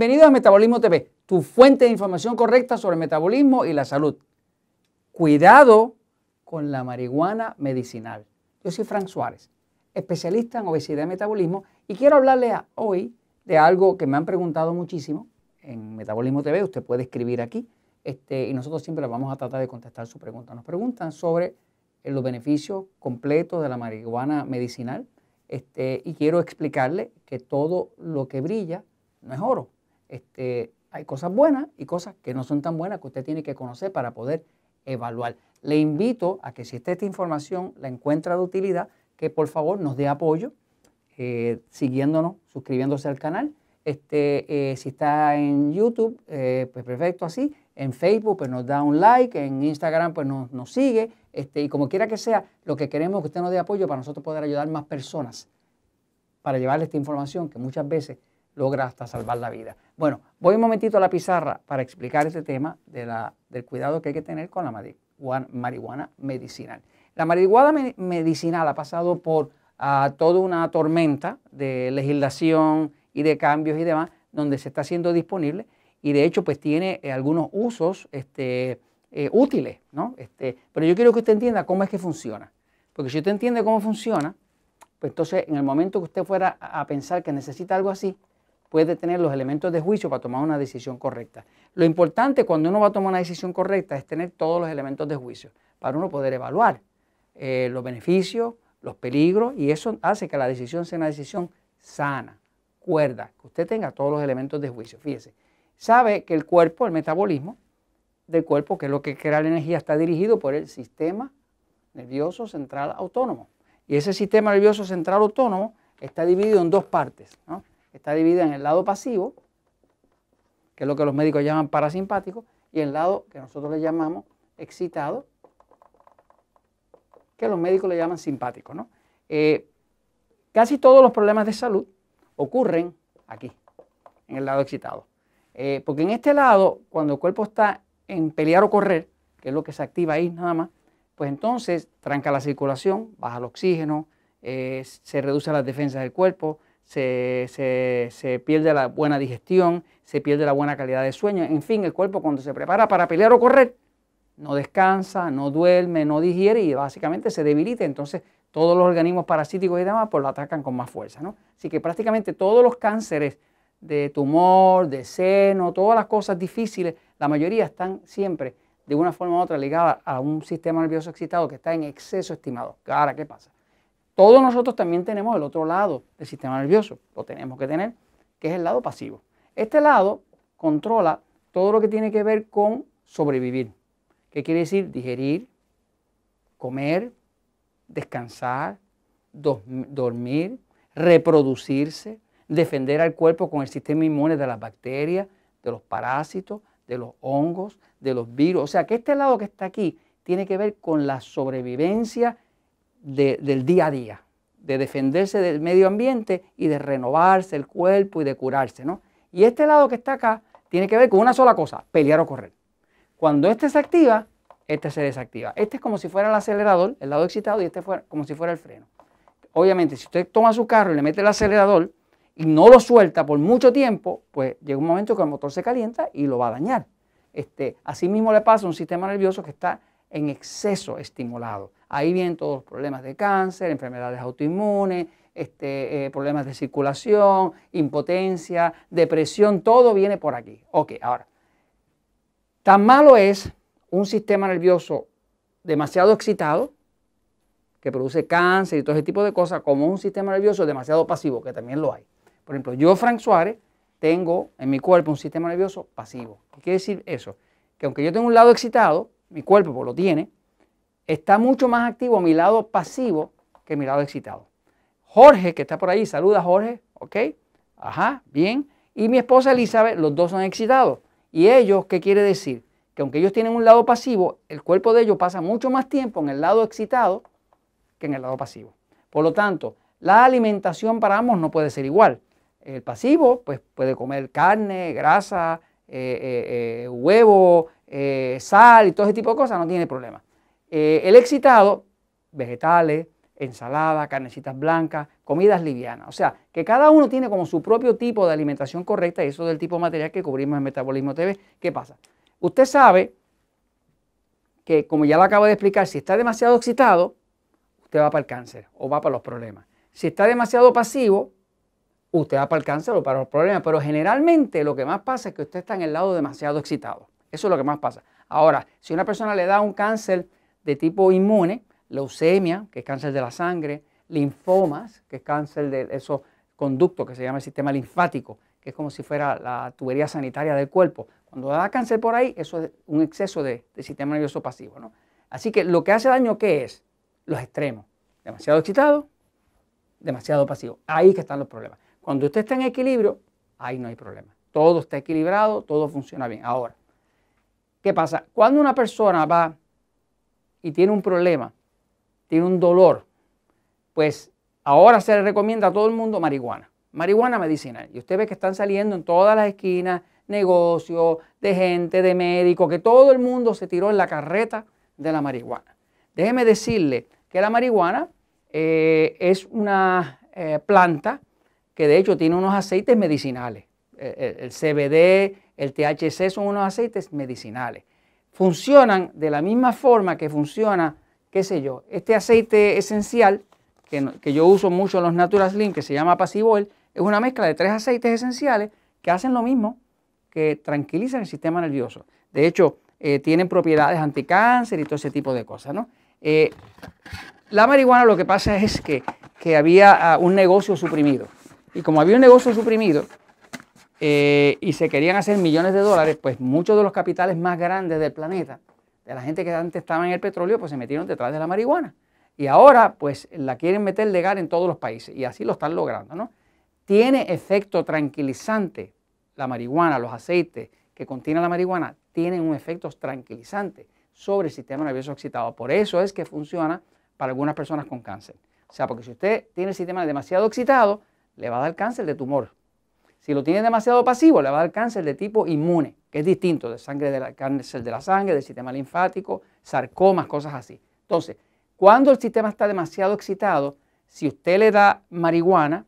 Bienvenido a Metabolismo TV, tu fuente de información correcta sobre metabolismo y la salud. Cuidado con la marihuana medicinal. Yo soy Frank Suárez, especialista en obesidad y metabolismo, y quiero hablarle hoy de algo que me han preguntado muchísimo en Metabolismo TV. Usted puede escribir aquí este, y nosotros siempre vamos a tratar de contestar su pregunta. Nos preguntan sobre los beneficios completos de la marihuana medicinal este, y quiero explicarle que todo lo que brilla no es oro. Este, hay cosas buenas y cosas que no son tan buenas que usted tiene que conocer para poder evaluar. Le invito a que si esta, información la encuentra de utilidad, que por favor nos dé apoyo, eh, siguiéndonos, suscribiéndose al canal. Este, eh, si está en YouTube, eh, pues perfecto así. En Facebook, pues nos da un like. En Instagram, pues nos, nos sigue. Este, y como quiera que sea, lo que queremos es que usted nos dé apoyo para nosotros poder ayudar más personas para llevarle esta información que muchas veces logra hasta salvar la vida. Bueno, voy un momentito a la pizarra para explicar este tema de la, del cuidado que hay que tener con la marihuana, medicinal. La marihuana medicinal ha pasado por ah, toda una tormenta de legislación y de cambios y demás, donde se está haciendo disponible y de hecho pues tiene eh, algunos usos este, eh, útiles, ¿no? Este, pero yo quiero que usted entienda cómo es que funciona. Porque si usted entiende cómo funciona, pues entonces en el momento que usted fuera a pensar que necesita algo así, puede tener los elementos de juicio para tomar una decisión correcta. Lo importante cuando uno va a tomar una decisión correcta es tener todos los elementos de juicio para uno poder evaluar eh, los beneficios, los peligros y eso hace que la decisión sea una decisión sana, cuerda, que usted tenga todos los elementos de juicio. Fíjese, sabe que el cuerpo, el metabolismo del cuerpo, que es lo que crea la energía, está dirigido por el sistema nervioso central autónomo. Y ese sistema nervioso central autónomo está dividido en dos partes. ¿no? Está dividida en el lado pasivo, que es lo que los médicos llaman parasimpático, y el lado que nosotros le llamamos excitado, que los médicos le llaman simpático. ¿no? Eh, casi todos los problemas de salud ocurren aquí, en el lado excitado. Eh, porque en este lado, cuando el cuerpo está en pelear o correr, que es lo que se activa ahí nada más, pues entonces tranca la circulación, baja el oxígeno, eh, se reduce las defensas del cuerpo, se, pierde la buena digestión, se pierde la buena calidad de sueño. En fin, el cuerpo cuando se prepara para pelear o correr, no descansa, no duerme, no digiere y básicamente se debilita. Entonces todos los organismos parasíticos y demás pues lo atacan con más fuerza. ¿no? Así que prácticamente todos los cánceres de tumor, de seno, todas las cosas difíciles, la mayoría están siempre de una forma u otra ligadas a un sistema nervioso excitado que está en exceso estimado. Ahora, ¿qué pasa? Todos nosotros también tenemos el otro lado del sistema nervioso, lo tenemos que tener, que es el lado pasivo. Este lado controla todo lo que tiene que ver con sobrevivir. ¿Qué quiere decir? Digerir, comer, descansar, dormir, reproducirse, defender al cuerpo con el sistema inmune de las bacterias, de los parásitos, de los hongos, de los virus. O sea que este lado que está aquí tiene que ver con la sobrevivencia del día a día, de defenderse del medio ambiente y de renovarse el cuerpo y de curarse. ¿no? Y este lado que está acá tiene que ver con una sola cosa, pelear o correr. Cuando este se activa, este se desactiva. Este es como si fuera el acelerador, el lado excitado, y este fuera como si fuera el freno. Obviamente, si usted toma su carro y le mete el acelerador y no lo suelta por mucho tiempo, pues llega un momento que el motor se calienta y lo va a dañar. Este, así mismo le pasa a un sistema nervioso que está en exceso estimulado. Ahí vienen todos los problemas de cáncer, enfermedades autoinmunes, este, eh, problemas de circulación, impotencia, depresión, todo viene por aquí. Ok, ahora, tan malo es un sistema nervioso demasiado excitado, que produce cáncer y todo ese tipo de cosas, como un sistema nervioso demasiado pasivo, que también lo hay. Por ejemplo, yo, Frank Suárez, tengo en mi cuerpo un sistema nervioso pasivo. ¿Qué quiere decir eso? Que aunque yo tengo un lado excitado, mi cuerpo pues lo tiene, está mucho más activo mi lado pasivo que mi lado excitado. Jorge, que está por ahí, saluda Jorge, ¿ok? Ajá, bien. Y mi esposa Elizabeth, los dos son excitados. ¿Y ellos qué quiere decir? Que aunque ellos tienen un lado pasivo, el cuerpo de ellos pasa mucho más tiempo en el lado excitado que en el lado pasivo. Por lo tanto, la alimentación para ambos no puede ser igual. El pasivo, pues puede comer carne, grasa, eh, eh, eh, huevo, sal y todo ese tipo de cosas, no tiene problema. El excitado, vegetales, ensalada, carnecitas blancas, comidas livianas. O sea, que cada uno tiene como su propio tipo de alimentación correcta y eso del tipo material que cubrimos en Metabolismo TV. ¿Qué pasa? Usted sabe que, como ya lo acabo de explicar, si está demasiado excitado, usted va para el cáncer o va para los problemas. Si está demasiado pasivo, usted va para el cáncer o para los problemas. Pero generalmente lo que más pasa es que usted está en el lado demasiado excitado. Eso es lo que más pasa. Ahora, si una persona le da un cáncer de tipo inmune, leucemia, que es cáncer de la sangre, linfomas, que es cáncer de esos conductos que se llama el sistema linfático, que es como si fuera la tubería sanitaria del cuerpo. Cuando da cáncer por ahí, eso es un exceso de, sistema nervioso pasivo. ¿no? Así que lo que hace daño, ¿qué es? Los extremos. Demasiado excitado, demasiado pasivo. Ahí que están los problemas. Cuando usted está en equilibrio, ahí no hay problema. Todo está equilibrado, todo funciona bien. Ahora, ¿qué pasa? Cuando una persona va y tiene un problema, tiene un dolor, pues ahora se le recomienda a todo el mundo marihuana, marihuana medicinal. Y usted ve que están saliendo en todas las esquinas negocios, de gente, de médicos, que todo el mundo se tiró en la carreta de la marihuana. Déjeme decirle que la marihuana eh, es una eh, planta que de hecho tiene unos aceites medicinales. Eh, el CBD, el THC son unos aceites medicinales. Funcionan de la misma forma que funciona qué sé yo, este aceite esencial que, yo uso mucho en los Natural Slim, que se llama Pasivoil, es una mezcla de tres aceites esenciales que hacen lo mismo, que tranquilizan el sistema nervioso. De hecho, eh, tienen propiedades anticáncer y todo ese tipo de cosas. ¿no? Eh, la marihuana lo que pasa es que, había ah, un negocio suprimido. Y como había un negocio suprimido eh, y se querían hacer millones de dólares, pues muchos de los capitales más grandes del planeta de la gente que antes estaba en el petróleo, pues se metieron detrás de la marihuana. Y ahora, pues la quieren meter legal en todos los países y así lo están logrando, ¿no? Tiene efecto tranquilizante la marihuana, los aceites que contienen la marihuana, tienen un efecto tranquilizante sobre el sistema nervioso excitado. Por eso es que funciona para algunas personas con cáncer. O sea, porque si usted tiene el sistema demasiado excitado, le va a dar cáncer de tumor. Si lo tiene demasiado pasivo, le va a dar cáncer de tipo inmune, que es distinto de sangre de la, cáncer de la sangre, del sistema linfático, sarcomas, cosas así. Entonces, cuando el sistema está demasiado excitado, si usted le da marihuana,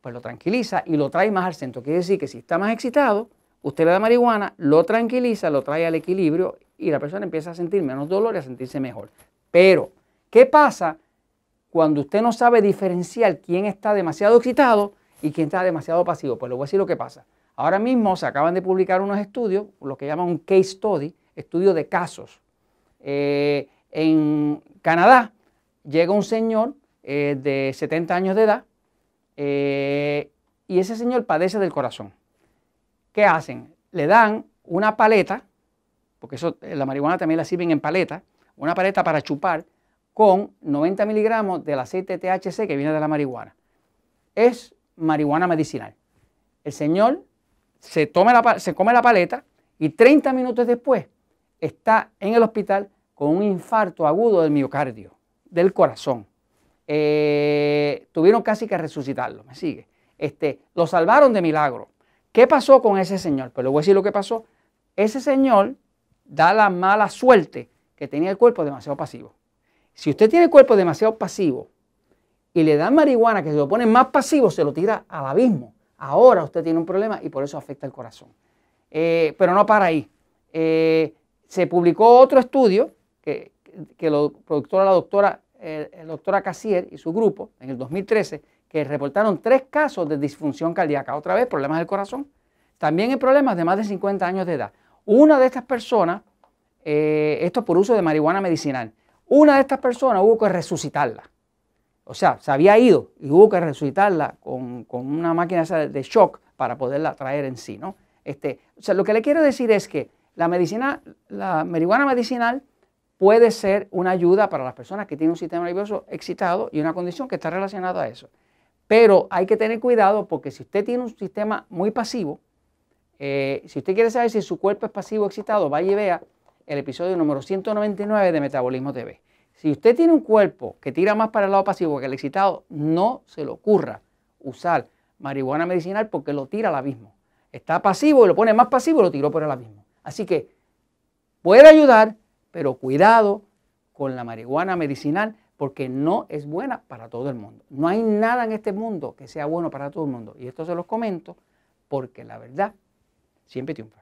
pues lo tranquiliza y lo trae más al centro. Quiere decir que si está más excitado, usted le da marihuana, lo tranquiliza, lo trae al equilibrio y la persona empieza a sentir menos dolor y a sentirse mejor. Pero, ¿qué pasa cuando usted no sabe diferenciar quién está demasiado excitado y quién está demasiado pasivo. Pues le voy a decir lo que pasa. Ahora mismo se acaban de publicar unos estudios, lo que llaman un case study, estudio de casos. Eh, en Canadá llega un señor eh, de 70 años de edad eh, y ese señor padece del corazón. ¿Qué hacen? Le dan una paleta, porque eso, la marihuana también la sirven en paleta, una paleta para chupar con 90 miligramos del aceite THC que viene de la marihuana. Es marihuana medicinal. El señor se, la, se come la paleta y 30 minutos después está en el hospital con un infarto agudo del miocardio, del corazón. Eh, tuvieron casi que resucitarlo, me sigue. Este, lo salvaron de milagro. ¿Qué pasó con ese señor? Pues le voy a decir lo que pasó. Ese señor da la mala suerte que tenía el cuerpo demasiado pasivo. Si usted tiene el cuerpo demasiado pasivo, y le dan marihuana que se lo pone más pasivo, se lo tira al abismo. Ahora usted tiene un problema y por eso afecta el corazón. Eh, pero no para ahí. Eh, se publicó otro estudio que, lo productora la doctora, eh, la doctora Cassier y su grupo en el 2013, que reportaron tres casos de disfunción cardíaca. Otra vez, problemas del corazón. También hay problemas de más de 50 años de edad. Una de estas personas, esto por uso de marihuana medicinal, una de estas personas hubo que resucitarla. O sea, se había ido y hubo que resucitarla con, una máquina de shock para poderla traer en sí, ¿no? Este, o sea, lo que le quiero decir es que la medicina, la marihuana medicinal puede ser una ayuda para las personas que tienen un sistema nervioso excitado y una condición que está relacionada a eso. Pero hay que tener cuidado porque si usted tiene un sistema muy pasivo, eh, si usted quiere saber si su cuerpo es pasivo o excitado, vaya y vea el episodio número 199 de Metabolismo TV. Si usted tiene un cuerpo que tira más para el lado pasivo que el excitado, no se le ocurra usar marihuana medicinal porque lo tira al abismo. Está pasivo y lo pone más pasivo y lo tiró por el abismo. Así que puede ayudar, pero cuidado con la marihuana medicinal porque no es buena para todo el mundo. No hay nada en este mundo que sea bueno para todo el mundo. Y esto se los comento porque la verdad siempre triunfa.